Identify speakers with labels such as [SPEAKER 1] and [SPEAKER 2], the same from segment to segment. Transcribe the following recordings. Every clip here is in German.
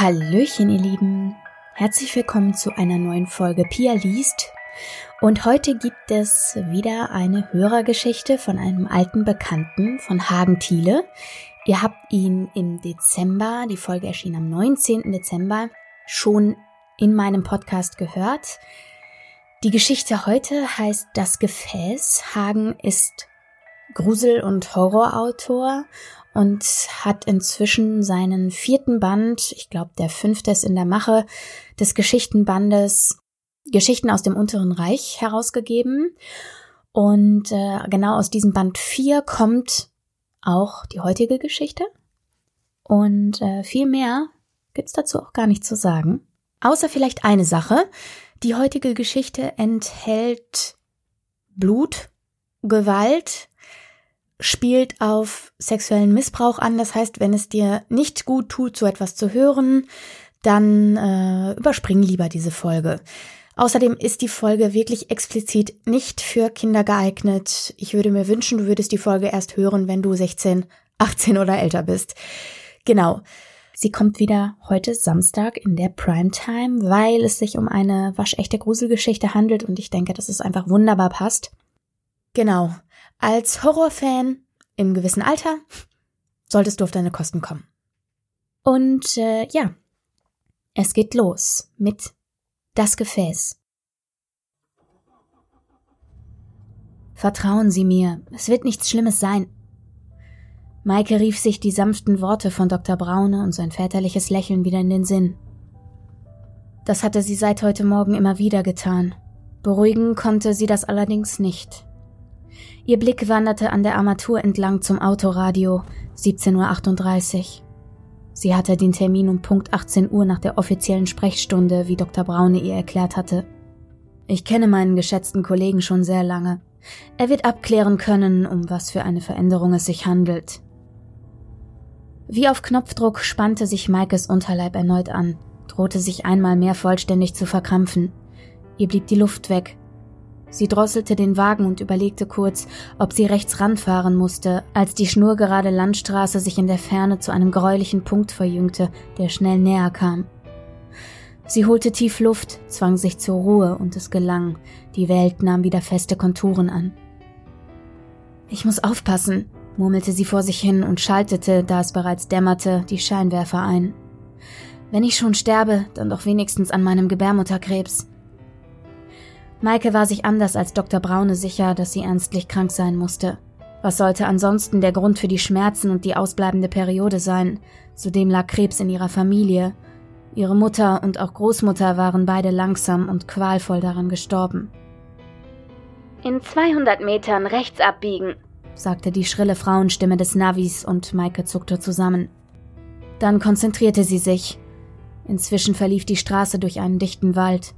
[SPEAKER 1] Hallöchen, ihr Lieben. Herzlich willkommen zu einer neuen Folge Pia liest. Und heute gibt es wieder eine Hörergeschichte von einem alten Bekannten von Hagen Thiele. Ihr habt ihn im Dezember, die Folge erschien am 19. Dezember, schon in meinem Podcast gehört. Die Geschichte heute heißt Das Gefäß. Hagen ist Grusel- und Horrorautor und hat inzwischen seinen vierten Band, ich glaube der fünfte ist in der Mache, des Geschichtenbandes Geschichten aus dem Unteren Reich herausgegeben. Und äh, genau aus diesem Band 4 kommt auch die heutige Geschichte. Und äh, viel mehr gibt's dazu auch gar nicht zu sagen. Außer vielleicht eine Sache. Die heutige Geschichte enthält Blut, Gewalt, spielt auf sexuellen Missbrauch an. Das heißt, wenn es dir nicht gut tut, so etwas zu hören, dann äh, überspring lieber diese Folge. Außerdem ist die Folge wirklich explizit nicht für Kinder geeignet. Ich würde mir wünschen, du würdest die Folge erst hören, wenn du 16, 18 oder älter bist. Genau. Sie kommt wieder heute Samstag in der Primetime, weil es sich um eine waschechte Gruselgeschichte handelt und ich denke, dass es einfach wunderbar passt. Genau. Als Horrorfan im gewissen Alter solltest du auf deine Kosten kommen. Und äh, ja, es geht los mit das Gefäß. Vertrauen Sie mir, es wird nichts Schlimmes sein. Maike rief sich die sanften Worte von Dr. Braune und sein väterliches Lächeln wieder in den Sinn. Das hatte sie seit heute Morgen immer wieder getan. Beruhigen konnte sie das allerdings nicht. Ihr Blick wanderte an der Armatur entlang zum Autoradio, 17.38 Uhr. Sie hatte den Termin um Punkt 18 Uhr nach der offiziellen Sprechstunde, wie Dr. Braune ihr erklärt hatte. Ich kenne meinen geschätzten Kollegen schon sehr lange. Er wird abklären können, um was für eine Veränderung es sich handelt. Wie auf Knopfdruck spannte sich Maikes Unterleib erneut an, drohte sich einmal mehr vollständig zu verkrampfen. Ihr blieb die Luft weg, Sie drosselte den Wagen und überlegte kurz, ob sie rechts ranfahren musste, als die schnurgerade Landstraße sich in der Ferne zu einem gräulichen Punkt verjüngte, der schnell näher kam. Sie holte tief Luft, zwang sich zur Ruhe und es gelang. Die Welt nahm wieder feste Konturen an. Ich muss aufpassen, murmelte sie vor sich hin und schaltete, da es bereits dämmerte, die Scheinwerfer ein. Wenn ich schon sterbe, dann doch wenigstens an meinem Gebärmutterkrebs. Maike war sich anders als Dr. Braune sicher, dass sie ernstlich krank sein musste. Was sollte ansonsten der Grund für die Schmerzen und die ausbleibende Periode sein? Zudem lag Krebs in ihrer Familie. Ihre Mutter und auch Großmutter waren beide langsam und qualvoll daran gestorben.
[SPEAKER 2] In 200 Metern rechts abbiegen,
[SPEAKER 1] sagte die schrille Frauenstimme des Navis und Maike zuckte zusammen. Dann konzentrierte sie sich. Inzwischen verlief die Straße durch einen dichten Wald.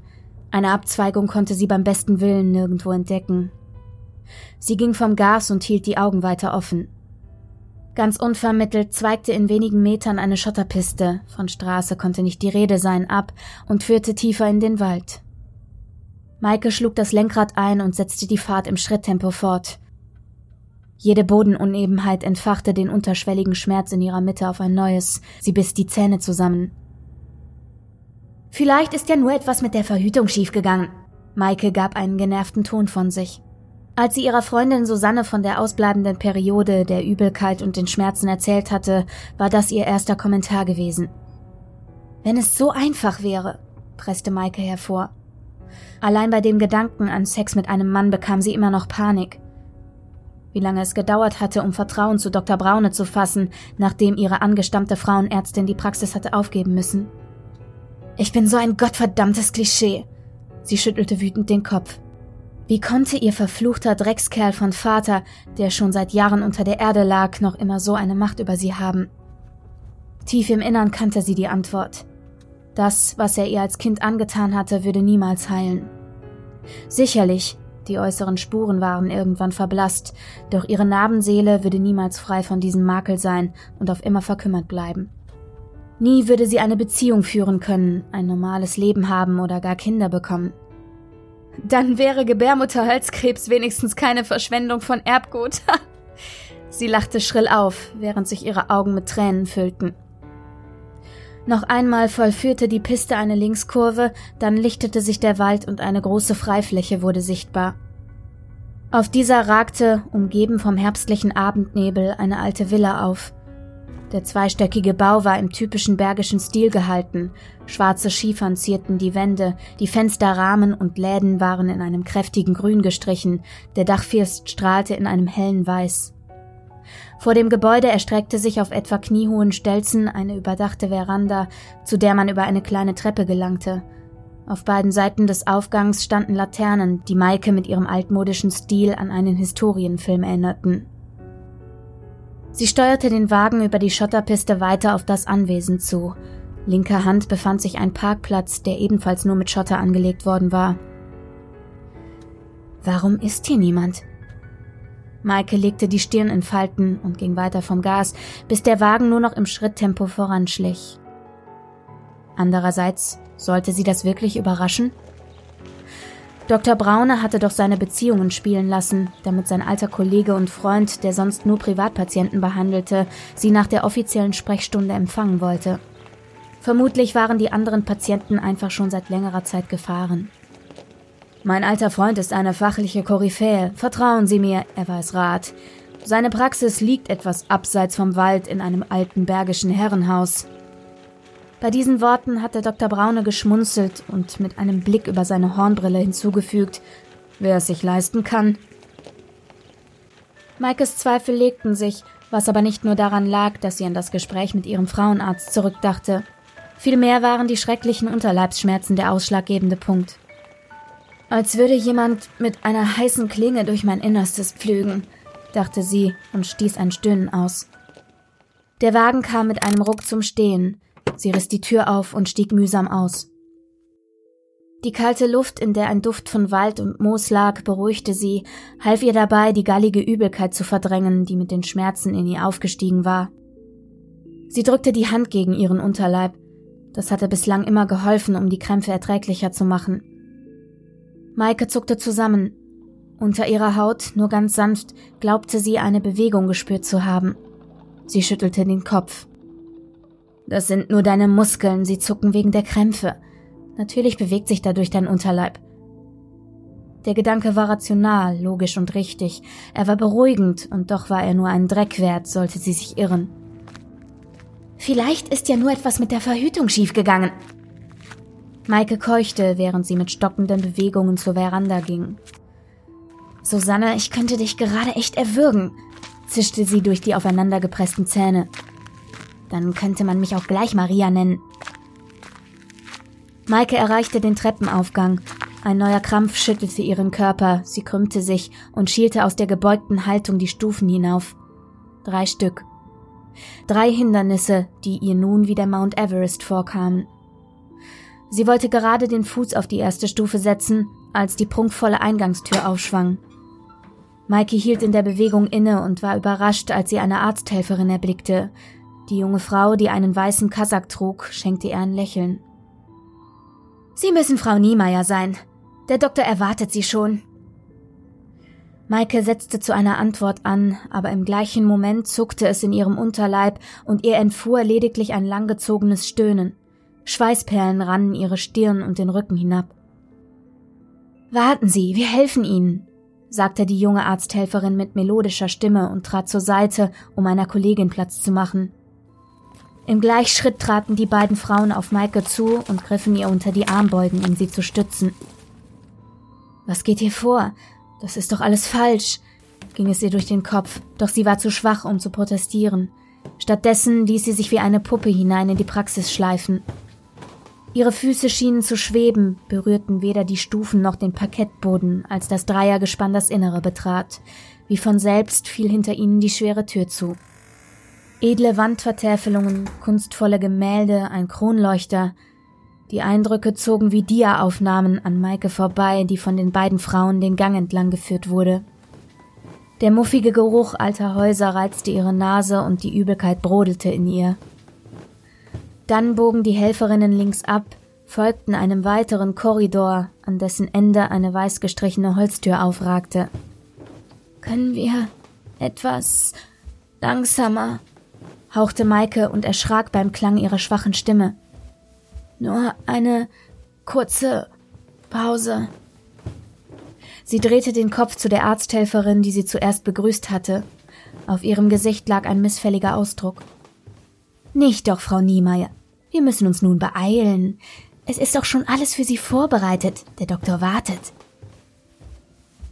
[SPEAKER 1] Eine Abzweigung konnte sie beim besten Willen nirgendwo entdecken. Sie ging vom Gas und hielt die Augen weiter offen. Ganz unvermittelt zweigte in wenigen Metern eine Schotterpiste, von Straße konnte nicht die Rede sein, ab und führte tiefer in den Wald. Maike schlug das Lenkrad ein und setzte die Fahrt im Schritttempo fort. Jede Bodenunebenheit entfachte den unterschwelligen Schmerz in ihrer Mitte auf ein neues, sie biss die Zähne zusammen. Vielleicht ist ja nur etwas mit der Verhütung schiefgegangen. Maike gab einen genervten Ton von sich. Als sie ihrer Freundin Susanne von der ausbleibenden Periode, der Übelkeit und den Schmerzen erzählt hatte, war das ihr erster Kommentar gewesen. Wenn es so einfach wäre, presste Maike hervor. Allein bei dem Gedanken an Sex mit einem Mann bekam sie immer noch Panik. Wie lange es gedauert hatte, um Vertrauen zu Dr. Braune zu fassen, nachdem ihre angestammte Frauenärztin die Praxis hatte aufgeben müssen. Ich bin so ein gottverdammtes Klischee. Sie schüttelte wütend den Kopf. Wie konnte ihr verfluchter Dreckskerl von Vater, der schon seit Jahren unter der Erde lag, noch immer so eine Macht über sie haben? Tief im Innern kannte sie die Antwort. Das, was er ihr als Kind angetan hatte, würde niemals heilen. Sicherlich, die äußeren Spuren waren irgendwann verblasst, doch ihre Narbenseele würde niemals frei von diesem Makel sein und auf immer verkümmert bleiben. Nie würde sie eine Beziehung führen können, ein normales Leben haben oder gar Kinder bekommen. Dann wäre Gebärmutterhalskrebs wenigstens keine Verschwendung von Erbgut. sie lachte schrill auf, während sich ihre Augen mit Tränen füllten. Noch einmal vollführte die Piste eine Linkskurve, dann lichtete sich der Wald und eine große Freifläche wurde sichtbar. Auf dieser ragte, umgeben vom herbstlichen Abendnebel, eine alte Villa auf. Der zweistöckige Bau war im typischen bergischen Stil gehalten. Schwarze Schiefern zierten die Wände, die Fensterrahmen und Läden waren in einem kräftigen Grün gestrichen, der Dachfirst strahlte in einem hellen Weiß. Vor dem Gebäude erstreckte sich auf etwa kniehohen Stelzen eine überdachte Veranda, zu der man über eine kleine Treppe gelangte. Auf beiden Seiten des Aufgangs standen Laternen, die Maike mit ihrem altmodischen Stil an einen Historienfilm erinnerten. Sie steuerte den Wagen über die Schotterpiste weiter auf das Anwesen zu. Linker Hand befand sich ein Parkplatz, der ebenfalls nur mit Schotter angelegt worden war. Warum ist hier niemand? Maike legte die Stirn in Falten und ging weiter vom Gas, bis der Wagen nur noch im Schritttempo voranschlich. Andererseits sollte sie das wirklich überraschen? Dr. Braune hatte doch seine Beziehungen spielen lassen, damit sein alter Kollege und Freund, der sonst nur Privatpatienten behandelte, sie nach der offiziellen Sprechstunde empfangen wollte. Vermutlich waren die anderen Patienten einfach schon seit längerer Zeit gefahren. Mein alter Freund ist eine fachliche Koryphäe. Vertrauen Sie mir, er weiß Rat. Seine Praxis liegt etwas abseits vom Wald in einem alten bergischen Herrenhaus. Bei diesen Worten hatte Dr. Braune geschmunzelt und mit einem Blick über seine Hornbrille hinzugefügt, wer es sich leisten kann. Maikes Zweifel legten sich, was aber nicht nur daran lag, dass sie an das Gespräch mit ihrem Frauenarzt zurückdachte. Vielmehr waren die schrecklichen Unterleibsschmerzen der ausschlaggebende Punkt. Als würde jemand mit einer heißen Klinge durch mein Innerstes pflügen, dachte sie und stieß ein Stöhnen aus. Der Wagen kam mit einem Ruck zum Stehen. Sie riss die Tür auf und stieg mühsam aus. Die kalte Luft, in der ein Duft von Wald und Moos lag, beruhigte sie, half ihr dabei, die gallige Übelkeit zu verdrängen, die mit den Schmerzen in ihr aufgestiegen war. Sie drückte die Hand gegen ihren Unterleib. Das hatte bislang immer geholfen, um die Krämpfe erträglicher zu machen. Maike zuckte zusammen. Unter ihrer Haut, nur ganz sanft, glaubte sie eine Bewegung gespürt zu haben. Sie schüttelte den Kopf. Das sind nur deine Muskeln, sie zucken wegen der Krämpfe. Natürlich bewegt sich dadurch dein Unterleib. Der Gedanke war rational, logisch und richtig. Er war beruhigend, und doch war er nur einen Dreck wert, sollte sie sich irren. Vielleicht ist ja nur etwas mit der Verhütung schiefgegangen, Maike keuchte, während sie mit stockenden Bewegungen zur Veranda ging. Susanne, ich könnte dich gerade echt erwürgen, zischte sie durch die aufeinandergepressten Zähne. Dann könnte man mich auch gleich Maria nennen. Maike erreichte den Treppenaufgang. Ein neuer Krampf schüttelte ihren Körper, sie krümmte sich und schielte aus der gebeugten Haltung die Stufen hinauf. Drei Stück. Drei Hindernisse, die ihr nun wie der Mount Everest vorkamen. Sie wollte gerade den Fuß auf die erste Stufe setzen, als die prunkvolle Eingangstür aufschwang. Maike hielt in der Bewegung inne und war überrascht, als sie eine Arzthelferin erblickte. Die junge Frau, die einen weißen Kasak trug, schenkte ihr ein Lächeln. Sie müssen Frau Niemeyer sein. Der Doktor erwartet Sie schon. Maike setzte zu einer Antwort an, aber im gleichen Moment zuckte es in ihrem Unterleib und ihr entfuhr lediglich ein langgezogenes Stöhnen. Schweißperlen rannen ihre Stirn und den Rücken hinab. Warten Sie, wir helfen Ihnen, sagte die junge Arzthelferin mit melodischer Stimme und trat zur Seite, um einer Kollegin Platz zu machen. Im Gleichschritt traten die beiden Frauen auf Maike zu und griffen ihr unter die Armbeugen, um sie zu stützen. Was geht hier vor? Das ist doch alles falsch, ging es ihr durch den Kopf, doch sie war zu schwach, um zu protestieren. Stattdessen ließ sie sich wie eine Puppe hinein in die Praxis schleifen. Ihre Füße schienen zu schweben, berührten weder die Stufen noch den Parkettboden, als das Dreiergespann das Innere betrat. Wie von selbst fiel hinter ihnen die schwere Tür zu. Edle Wandvertäfelungen, kunstvolle Gemälde, ein Kronleuchter. Die Eindrücke zogen wie Dia-Aufnahmen an Maike vorbei, die von den beiden Frauen den Gang entlang geführt wurde. Der muffige Geruch alter Häuser reizte ihre Nase und die Übelkeit brodelte in ihr. Dann bogen die Helferinnen links ab, folgten einem weiteren Korridor, an dessen Ende eine weiß gestrichene Holztür aufragte. Können wir etwas langsamer? Hauchte Maike und erschrak beim Klang ihrer schwachen Stimme. Nur eine kurze Pause. Sie drehte den Kopf zu der Arzthelferin, die sie zuerst begrüßt hatte. Auf ihrem Gesicht lag ein missfälliger Ausdruck. Nicht doch, Frau Niemeyer. Wir müssen uns nun beeilen. Es ist doch schon alles für Sie vorbereitet. Der Doktor wartet.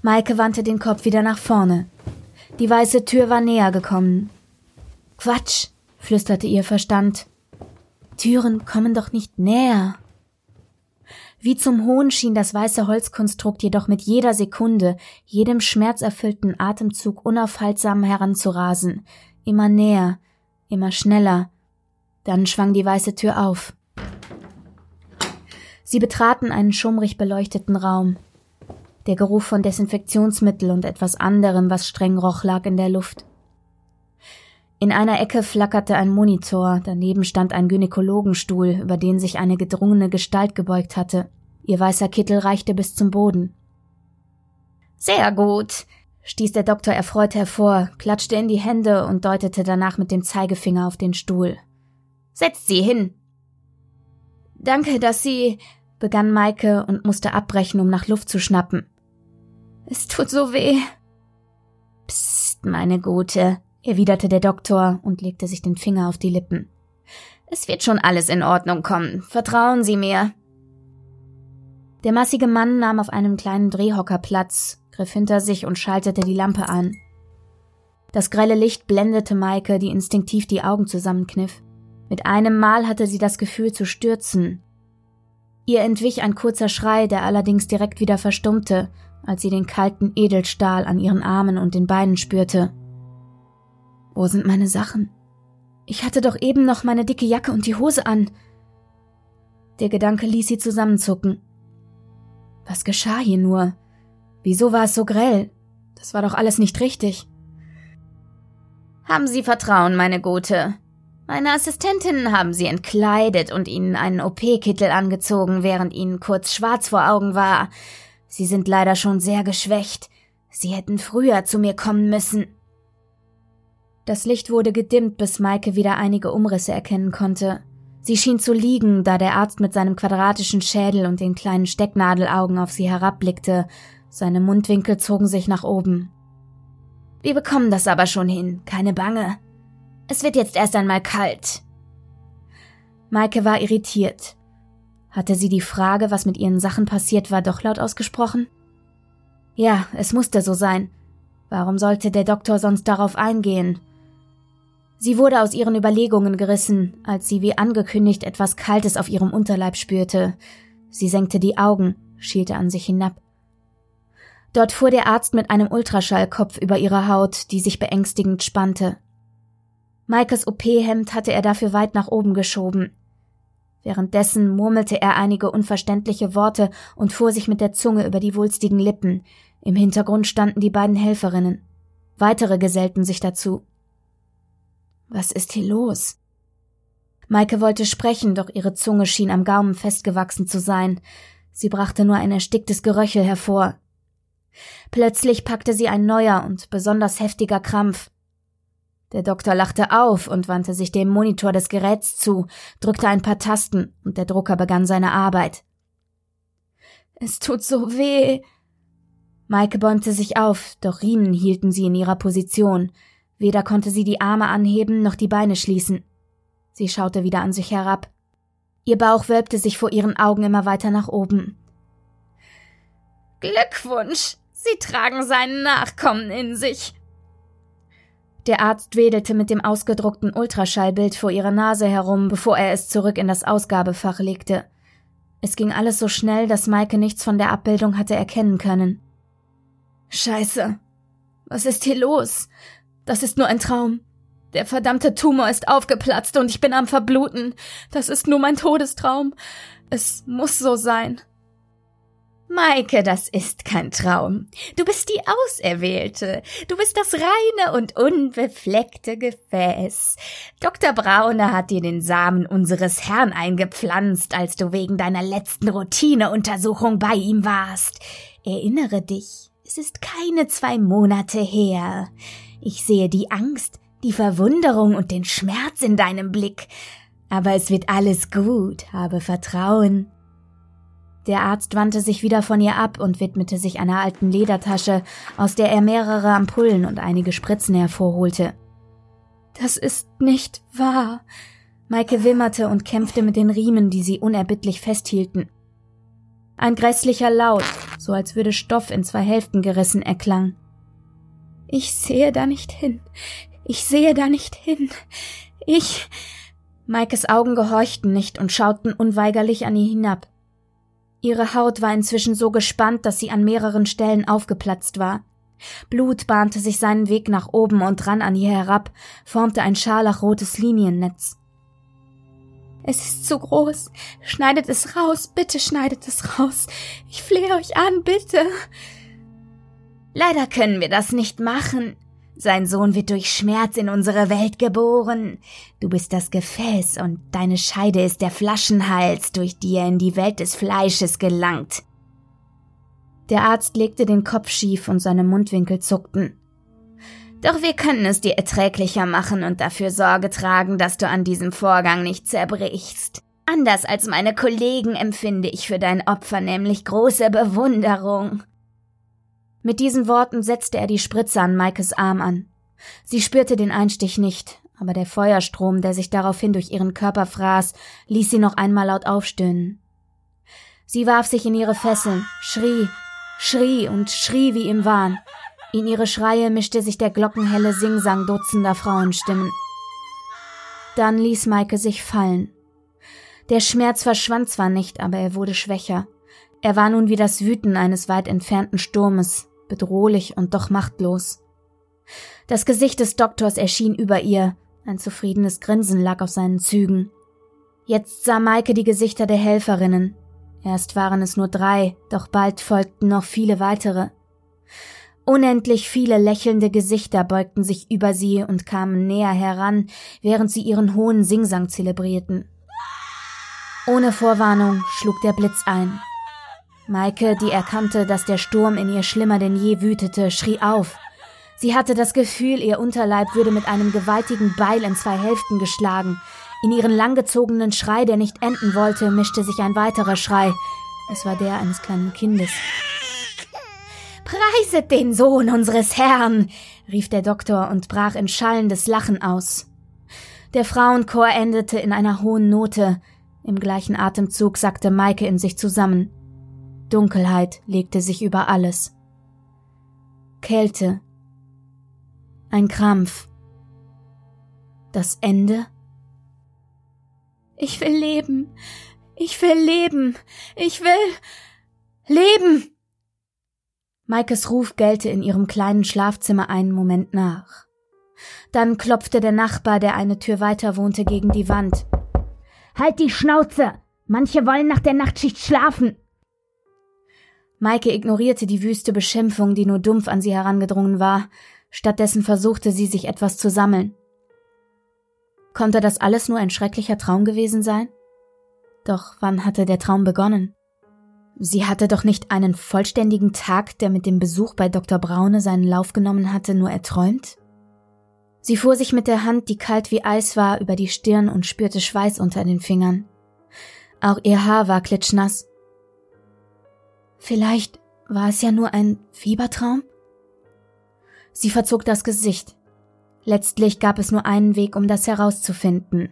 [SPEAKER 1] Maike wandte den Kopf wieder nach vorne. Die weiße Tür war näher gekommen. Quatsch, flüsterte ihr Verstand. Türen kommen doch nicht näher. Wie zum Hohn schien das weiße Holzkonstrukt jedoch mit jeder Sekunde, jedem schmerzerfüllten Atemzug unaufhaltsam heranzurasen, immer näher, immer schneller. Dann schwang die weiße Tür auf. Sie betraten einen schummrig beleuchteten Raum. Der Geruch von Desinfektionsmittel und etwas anderem, was streng roch, lag in der Luft. In einer Ecke flackerte ein Monitor, daneben stand ein Gynäkologenstuhl, über den sich eine gedrungene Gestalt gebeugt hatte. Ihr weißer Kittel reichte bis zum Boden. Sehr gut, stieß der Doktor erfreut hervor, klatschte in die Hände und deutete danach mit dem Zeigefinger auf den Stuhl. Setzt sie hin. Danke, dass Sie, begann Maike und musste abbrechen, um nach Luft zu schnappen. Es tut so weh. Psst, meine Gute, erwiderte der Doktor und legte sich den Finger auf die Lippen. Es wird schon alles in Ordnung kommen. Vertrauen Sie mir. Der massige Mann nahm auf einem kleinen Drehhocker Platz, griff hinter sich und schaltete die Lampe an. Das grelle Licht blendete Maike, die instinktiv die Augen zusammenkniff. Mit einem Mal hatte sie das Gefühl zu stürzen. Ihr entwich ein kurzer Schrei, der allerdings direkt wieder verstummte, als sie den kalten Edelstahl an ihren Armen und den Beinen spürte. Wo sind meine Sachen? Ich hatte doch eben noch meine dicke Jacke und die Hose an. Der Gedanke ließ sie zusammenzucken. Was geschah hier nur? Wieso war es so grell? Das war doch alles nicht richtig. Haben Sie Vertrauen, meine Gute. Meine Assistentinnen haben Sie entkleidet und Ihnen einen OP-Kittel angezogen, während Ihnen kurz schwarz vor Augen war. Sie sind leider schon sehr geschwächt. Sie hätten früher zu mir kommen müssen. Das Licht wurde gedimmt, bis Maike wieder einige Umrisse erkennen konnte. Sie schien zu liegen, da der Arzt mit seinem quadratischen Schädel und den kleinen Stecknadelaugen auf sie herabblickte. Seine Mundwinkel zogen sich nach oben. Wir bekommen das aber schon hin, keine Bange. Es wird jetzt erst einmal kalt. Maike war irritiert. Hatte sie die Frage, was mit ihren Sachen passiert war, doch laut ausgesprochen? Ja, es musste so sein. Warum sollte der Doktor sonst darauf eingehen? Sie wurde aus ihren Überlegungen gerissen, als sie wie angekündigt etwas Kaltes auf ihrem Unterleib spürte. Sie senkte die Augen, schielte an sich hinab. Dort fuhr der Arzt mit einem Ultraschallkopf über ihre Haut, die sich beängstigend spannte. Maikes OP-Hemd hatte er dafür weit nach oben geschoben. Währenddessen murmelte er einige unverständliche Worte und fuhr sich mit der Zunge über die wulstigen Lippen. Im Hintergrund standen die beiden Helferinnen. Weitere gesellten sich dazu. Was ist hier los? Maike wollte sprechen, doch ihre Zunge schien am Gaumen festgewachsen zu sein. Sie brachte nur ein ersticktes Geröchel hervor. Plötzlich packte sie ein neuer und besonders heftiger Krampf. Der Doktor lachte auf und wandte sich dem Monitor des Geräts zu, drückte ein paar Tasten und der Drucker begann seine Arbeit. Es tut so weh. Maike bäumte sich auf, doch Riemen hielten sie in ihrer Position. Weder konnte sie die Arme anheben noch die Beine schließen. Sie schaute wieder an sich herab. Ihr Bauch wölbte sich vor ihren Augen immer weiter nach oben. Glückwunsch! Sie tragen seinen Nachkommen in sich. Der Arzt wedelte mit dem ausgedruckten Ultraschallbild vor ihrer Nase herum, bevor er es zurück in das Ausgabefach legte. Es ging alles so schnell, dass Maike nichts von der Abbildung hatte erkennen können. Scheiße. Was ist hier los? Das ist nur ein Traum. Der verdammte Tumor ist aufgeplatzt und ich bin am Verbluten. Das ist nur mein Todestraum. Es muss so sein. Maike, das ist kein Traum. Du bist die Auserwählte. Du bist das reine und unbefleckte Gefäß. Dr. Brauner hat dir den Samen unseres Herrn eingepflanzt, als du wegen deiner letzten Routineuntersuchung bei ihm warst. Erinnere dich, es ist keine zwei Monate her. Ich sehe die Angst, die Verwunderung und den Schmerz in deinem Blick. Aber es wird alles gut, habe Vertrauen. Der Arzt wandte sich wieder von ihr ab und widmete sich einer alten Ledertasche, aus der er mehrere Ampullen und einige Spritzen hervorholte. Das ist nicht wahr. Maike wimmerte und kämpfte mit den Riemen, die sie unerbittlich festhielten. Ein grässlicher Laut, so als würde Stoff in zwei Hälften gerissen, erklang. Ich sehe da nicht hin. Ich sehe da nicht hin. Ich. Maikes Augen gehorchten nicht und schauten unweigerlich an ihr hinab. Ihre Haut war inzwischen so gespannt, dass sie an mehreren Stellen aufgeplatzt war. Blut bahnte sich seinen Weg nach oben und rann an ihr herab, formte ein scharlachrotes Liniennetz. Es ist zu groß. Schneidet es raus, bitte schneidet es raus. Ich flehe euch an, bitte. Leider können wir das nicht machen. Sein Sohn wird durch Schmerz in unsere Welt geboren. Du bist das Gefäß und deine Scheide ist der Flaschenhals, durch die er in die Welt des Fleisches gelangt. Der Arzt legte den Kopf schief und seine Mundwinkel zuckten. Doch wir können es dir erträglicher machen und dafür Sorge tragen, dass du an diesem Vorgang nicht zerbrichst. Anders als meine Kollegen empfinde ich für dein Opfer nämlich große Bewunderung. Mit diesen Worten setzte er die Spritze an Maikes Arm an. Sie spürte den Einstich nicht, aber der Feuerstrom, der sich daraufhin durch ihren Körper fraß, ließ sie noch einmal laut aufstöhnen. Sie warf sich in ihre Fesseln, schrie, schrie und schrie wie im Wahn. In ihre Schreie mischte sich der glockenhelle Singsang dutzender Frauenstimmen. Dann ließ Maike sich fallen. Der Schmerz verschwand zwar nicht, aber er wurde schwächer. Er war nun wie das Wüten eines weit entfernten Sturmes, bedrohlich und doch machtlos. Das Gesicht des Doktors erschien über ihr, ein zufriedenes Grinsen lag auf seinen Zügen. Jetzt sah Maike die Gesichter der Helferinnen. Erst waren es nur drei, doch bald folgten noch viele weitere. Unendlich viele lächelnde Gesichter beugten sich über sie und kamen näher heran, während sie ihren hohen Singsang zelebrierten. Ohne Vorwarnung schlug der Blitz ein. Maike, die erkannte, dass der Sturm in ihr schlimmer denn je wütete, schrie auf. Sie hatte das Gefühl, ihr Unterleib würde mit einem gewaltigen Beil in zwei Hälften geschlagen. In ihren langgezogenen Schrei, der nicht enden wollte, mischte sich ein weiterer Schrei. Es war der eines kleinen Kindes. Preiset den Sohn unseres Herrn, rief der Doktor und brach in schallendes Lachen aus. Der Frauenchor endete in einer hohen Note. Im gleichen Atemzug sackte Maike in sich zusammen. Dunkelheit legte sich über alles. Kälte. Ein Krampf. Das Ende? Ich will leben. Ich will leben. Ich will leben. Maikes Ruf gellte in ihrem kleinen Schlafzimmer einen Moment nach. Dann klopfte der Nachbar, der eine Tür weiter wohnte, gegen die Wand. Halt die Schnauze! Manche wollen nach der Nachtschicht schlafen! Maike ignorierte die wüste Beschimpfung, die nur dumpf an sie herangedrungen war. Stattdessen versuchte sie, sich etwas zu sammeln. Konnte das alles nur ein schrecklicher Traum gewesen sein? Doch wann hatte der Traum begonnen? Sie hatte doch nicht einen vollständigen Tag, der mit dem Besuch bei Dr. Braune seinen Lauf genommen hatte, nur erträumt? Sie fuhr sich mit der Hand, die kalt wie Eis war, über die Stirn und spürte Schweiß unter den Fingern. Auch ihr Haar war klitschnass. Vielleicht war es ja nur ein Fiebertraum? Sie verzog das Gesicht. Letztlich gab es nur einen Weg, um das herauszufinden.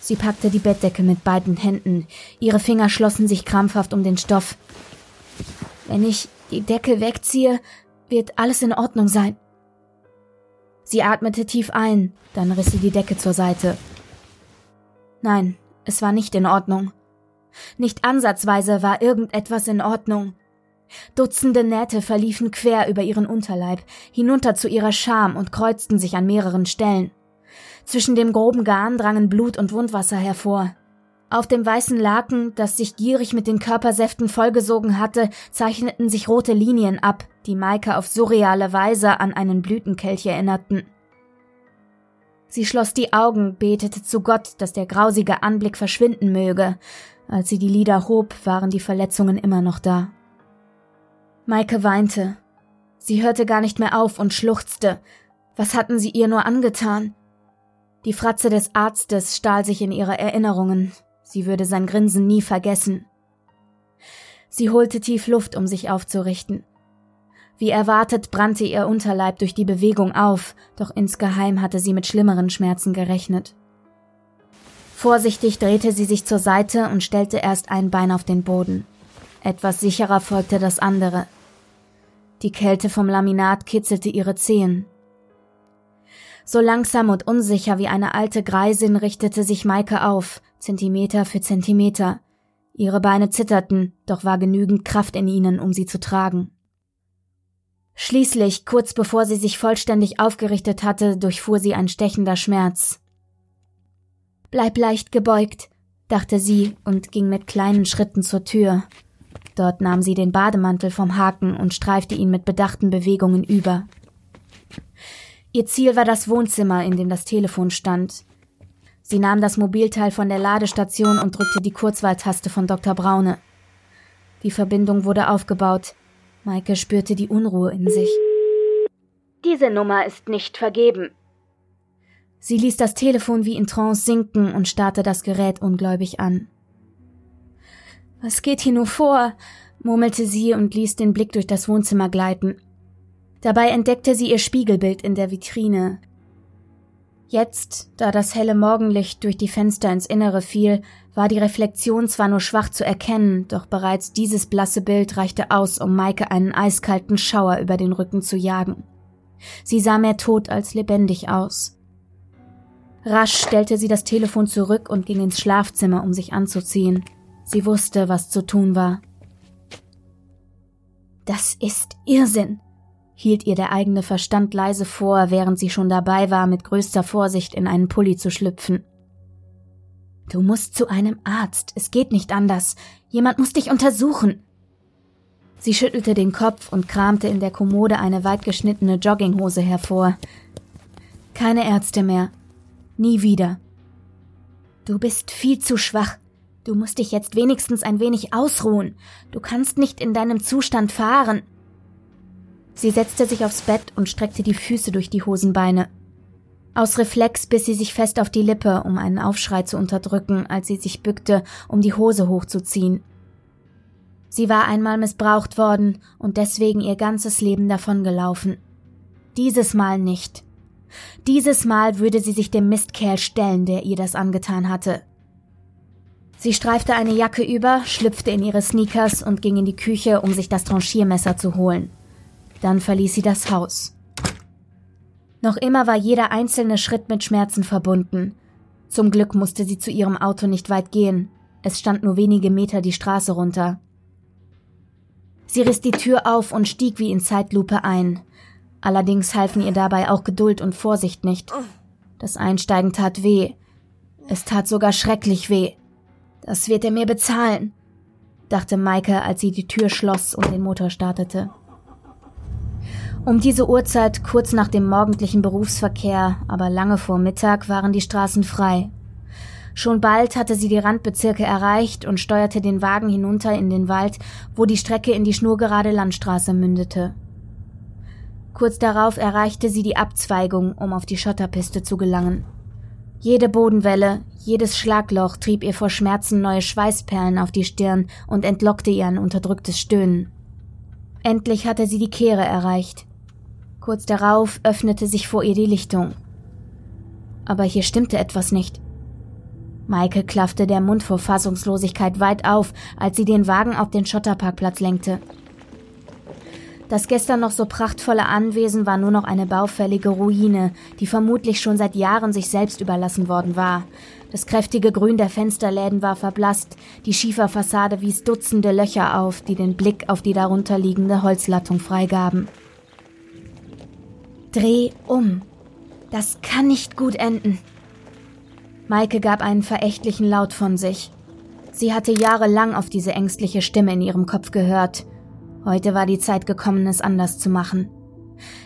[SPEAKER 1] Sie packte die Bettdecke mit beiden Händen, ihre Finger schlossen sich krampfhaft um den Stoff. Wenn ich die Decke wegziehe, wird alles in Ordnung sein. Sie atmete tief ein, dann riss sie die Decke zur Seite. Nein, es war nicht in Ordnung. Nicht ansatzweise war irgendetwas in Ordnung. Dutzende Nähte verliefen quer über ihren Unterleib, hinunter zu ihrer Scham und kreuzten sich an mehreren Stellen. Zwischen dem groben Garn drangen Blut und Wundwasser hervor. Auf dem weißen Laken, das sich gierig mit den Körpersäften vollgesogen hatte, zeichneten sich rote Linien ab, die Maike auf surreale Weise an einen Blütenkelch erinnerten. Sie schloss die Augen, betete zu Gott, dass der grausige Anblick verschwinden möge, als sie die Lider hob, waren die Verletzungen immer noch da. Maike weinte. Sie hörte gar nicht mehr auf und schluchzte. Was hatten sie ihr nur angetan? Die Fratze des Arztes stahl sich in ihre Erinnerungen. Sie würde sein Grinsen nie vergessen. Sie holte tief Luft, um sich aufzurichten. Wie erwartet brannte ihr Unterleib durch die Bewegung auf, doch insgeheim hatte sie mit schlimmeren Schmerzen gerechnet. Vorsichtig drehte sie sich zur Seite und stellte erst ein Bein auf den Boden. Etwas sicherer folgte das andere. Die Kälte vom Laminat kitzelte ihre Zehen. So langsam und unsicher wie eine alte Greisin richtete sich Maike auf, Zentimeter für Zentimeter. Ihre Beine zitterten, doch war genügend Kraft in ihnen, um sie zu tragen. Schließlich, kurz bevor sie sich vollständig aufgerichtet hatte, durchfuhr sie ein stechender Schmerz. Bleib leicht gebeugt, dachte sie und ging mit kleinen Schritten zur Tür. Dort nahm sie den Bademantel vom Haken und streifte ihn mit bedachten Bewegungen über. Ihr Ziel war das Wohnzimmer, in dem das Telefon stand. Sie nahm das Mobilteil von der Ladestation und drückte die Kurzwahltaste von Dr. Braune. Die Verbindung wurde aufgebaut. Maike spürte die Unruhe in sich.
[SPEAKER 2] Diese Nummer ist nicht vergeben.
[SPEAKER 1] Sie ließ das Telefon wie in Trance sinken und starrte das Gerät ungläubig an. Was geht hier nur vor? murmelte sie und ließ den Blick durch das Wohnzimmer gleiten. Dabei entdeckte sie ihr Spiegelbild in der Vitrine. Jetzt, da das helle Morgenlicht durch die Fenster ins Innere fiel, war die Reflexion zwar nur schwach zu erkennen, doch bereits dieses blasse Bild reichte aus, um Maike einen eiskalten Schauer über den Rücken zu jagen. Sie sah mehr tot als lebendig aus. Rasch stellte sie das Telefon zurück und ging ins Schlafzimmer, um sich anzuziehen. Sie wusste, was zu tun war. Das ist Irrsinn, hielt ihr der eigene Verstand leise vor, während sie schon dabei war, mit größter Vorsicht in einen Pulli zu schlüpfen. Du musst zu einem Arzt, es geht nicht anders. Jemand muss dich untersuchen. Sie schüttelte den Kopf und kramte in der Kommode eine weitgeschnittene Jogginghose hervor. Keine Ärzte mehr. Nie wieder. Du bist viel zu schwach. Du musst dich jetzt wenigstens ein wenig ausruhen. Du kannst nicht in deinem Zustand fahren. Sie setzte sich aufs Bett und streckte die Füße durch die Hosenbeine. Aus Reflex biss sie sich fest auf die Lippe, um einen Aufschrei zu unterdrücken, als sie sich bückte, um die Hose hochzuziehen. Sie war einmal missbraucht worden und deswegen ihr ganzes Leben davongelaufen. Dieses Mal nicht. Dieses Mal würde sie sich dem Mistkerl stellen, der ihr das angetan hatte. Sie streifte eine Jacke über, schlüpfte in ihre Sneakers und ging in die Küche, um sich das Tranchiermesser zu holen. Dann verließ sie das Haus. Noch immer war jeder einzelne Schritt mit Schmerzen verbunden. Zum Glück musste sie zu ihrem Auto nicht weit gehen. Es stand nur wenige Meter die Straße runter. Sie riss die Tür auf und stieg wie in Zeitlupe ein. Allerdings halfen ihr dabei auch Geduld und Vorsicht nicht. Das Einsteigen tat weh. Es tat sogar schrecklich weh. Das wird er mir bezahlen, dachte Maike, als sie die Tür schloss und den Motor startete. Um diese Uhrzeit, kurz nach dem morgendlichen Berufsverkehr, aber lange vor Mittag, waren die Straßen frei. Schon bald hatte sie die Randbezirke erreicht und steuerte den Wagen hinunter in den Wald, wo die Strecke in die schnurgerade Landstraße mündete. Kurz darauf erreichte sie die Abzweigung, um auf die Schotterpiste zu gelangen. Jede Bodenwelle, jedes Schlagloch trieb ihr vor Schmerzen neue Schweißperlen auf die Stirn und entlockte ihr ein unterdrücktes Stöhnen. Endlich hatte sie die Kehre erreicht. Kurz darauf öffnete sich vor ihr die Lichtung. Aber hier stimmte etwas nicht. Maike klaffte der Mund vor Fassungslosigkeit weit auf, als sie den Wagen auf den Schotterparkplatz lenkte. Das gestern noch so prachtvolle Anwesen war nur noch eine baufällige Ruine, die vermutlich schon seit Jahren sich selbst überlassen worden war. Das kräftige Grün der Fensterläden war verblasst, die Schieferfassade wies Dutzende Löcher auf, die den Blick auf die darunterliegende Holzlattung freigaben. Dreh um. Das kann nicht gut enden. Maike gab einen verächtlichen Laut von sich. Sie hatte jahrelang auf diese ängstliche Stimme in ihrem Kopf gehört. Heute war die Zeit gekommen, es anders zu machen.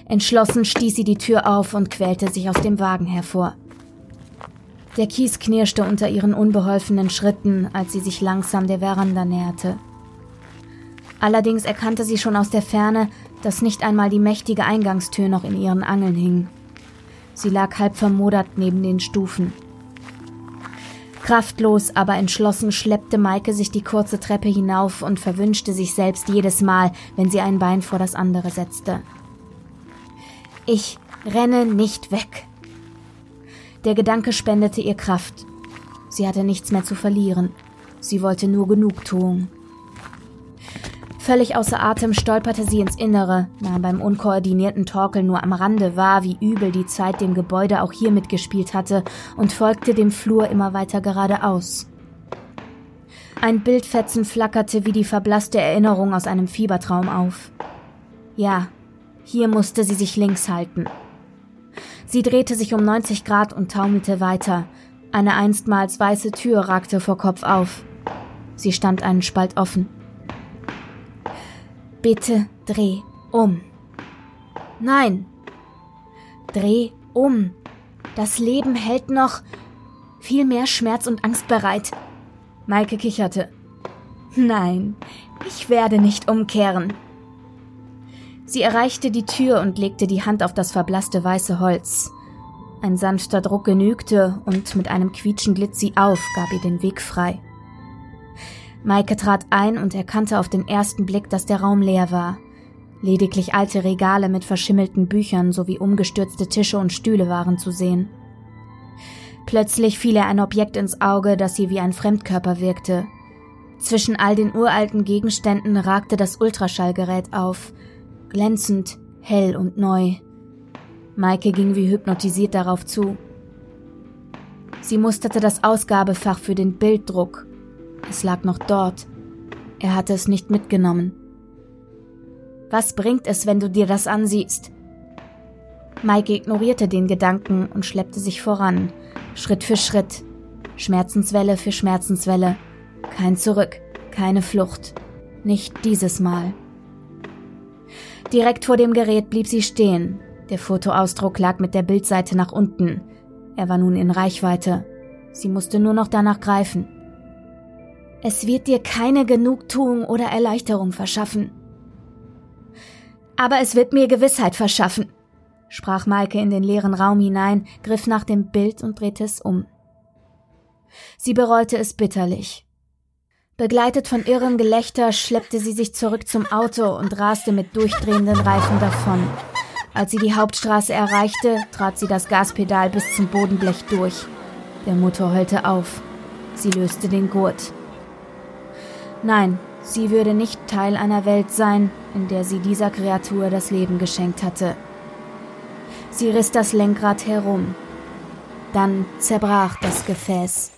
[SPEAKER 1] Entschlossen stieß sie die Tür auf und quälte sich aus dem Wagen hervor. Der Kies knirschte unter ihren unbeholfenen Schritten, als sie sich langsam der Veranda näherte. Allerdings erkannte sie schon aus der Ferne, dass nicht einmal die mächtige Eingangstür noch in ihren Angeln hing. Sie lag halb vermodert neben den Stufen. Kraftlos, aber entschlossen schleppte Maike sich die kurze Treppe hinauf und verwünschte sich selbst jedes Mal, wenn sie ein Bein vor das andere setzte. Ich renne nicht weg. Der Gedanke spendete ihr Kraft. Sie hatte nichts mehr zu verlieren. Sie wollte nur Genugtuung. Völlig außer Atem stolperte sie ins Innere, nahm beim unkoordinierten Torkeln nur am Rande wahr, wie übel die Zeit dem Gebäude auch hier mitgespielt hatte, und folgte dem Flur immer weiter geradeaus. Ein Bildfetzen flackerte wie die verblasste Erinnerung aus einem Fiebertraum auf. Ja, hier musste sie sich links halten. Sie drehte sich um 90 Grad und taumelte weiter. Eine einstmals weiße Tür ragte vor Kopf auf. Sie stand einen Spalt offen. Bitte dreh um. Nein. Dreh um. Das Leben hält noch viel mehr Schmerz und Angst bereit. Maike kicherte. Nein, ich werde nicht umkehren. Sie erreichte die Tür und legte die Hand auf das verblasste weiße Holz. Ein sanfter Druck genügte und mit einem Quietschen glitt sie auf, gab ihr den Weg frei. Maike trat ein und erkannte auf den ersten Blick, dass der Raum leer war. Lediglich alte Regale mit verschimmelten Büchern sowie umgestürzte Tische und Stühle waren zu sehen. Plötzlich fiel ihr ein Objekt ins Auge, das sie wie ein Fremdkörper wirkte. Zwischen all den uralten Gegenständen ragte das Ultraschallgerät auf, glänzend, hell und neu. Maike ging wie hypnotisiert darauf zu. Sie musterte das Ausgabefach für den Bilddruck es lag noch dort. Er hatte es nicht mitgenommen. Was bringt es, wenn du dir das ansiehst? Maike ignorierte den Gedanken und schleppte sich voran, Schritt für Schritt, Schmerzenswelle für Schmerzenswelle. Kein Zurück, keine Flucht. Nicht dieses Mal. Direkt vor dem Gerät blieb sie stehen. Der Fotoausdruck lag mit der Bildseite nach unten. Er war nun in Reichweite. Sie musste nur noch danach greifen. Es wird dir keine Genugtuung oder Erleichterung verschaffen. Aber es wird mir Gewissheit verschaffen, sprach Maike in den leeren Raum hinein, griff nach dem Bild und drehte es um. Sie bereute es bitterlich. Begleitet von irrem Gelächter schleppte sie sich zurück zum Auto und raste mit durchdrehenden Reifen davon. Als sie die Hauptstraße erreichte, trat sie das Gaspedal bis zum Bodenblech durch. Der Motor heulte auf. Sie löste den Gurt. Nein, sie würde nicht Teil einer Welt sein, in der sie dieser Kreatur das Leben geschenkt hatte. Sie riss das Lenkrad herum. Dann zerbrach das Gefäß.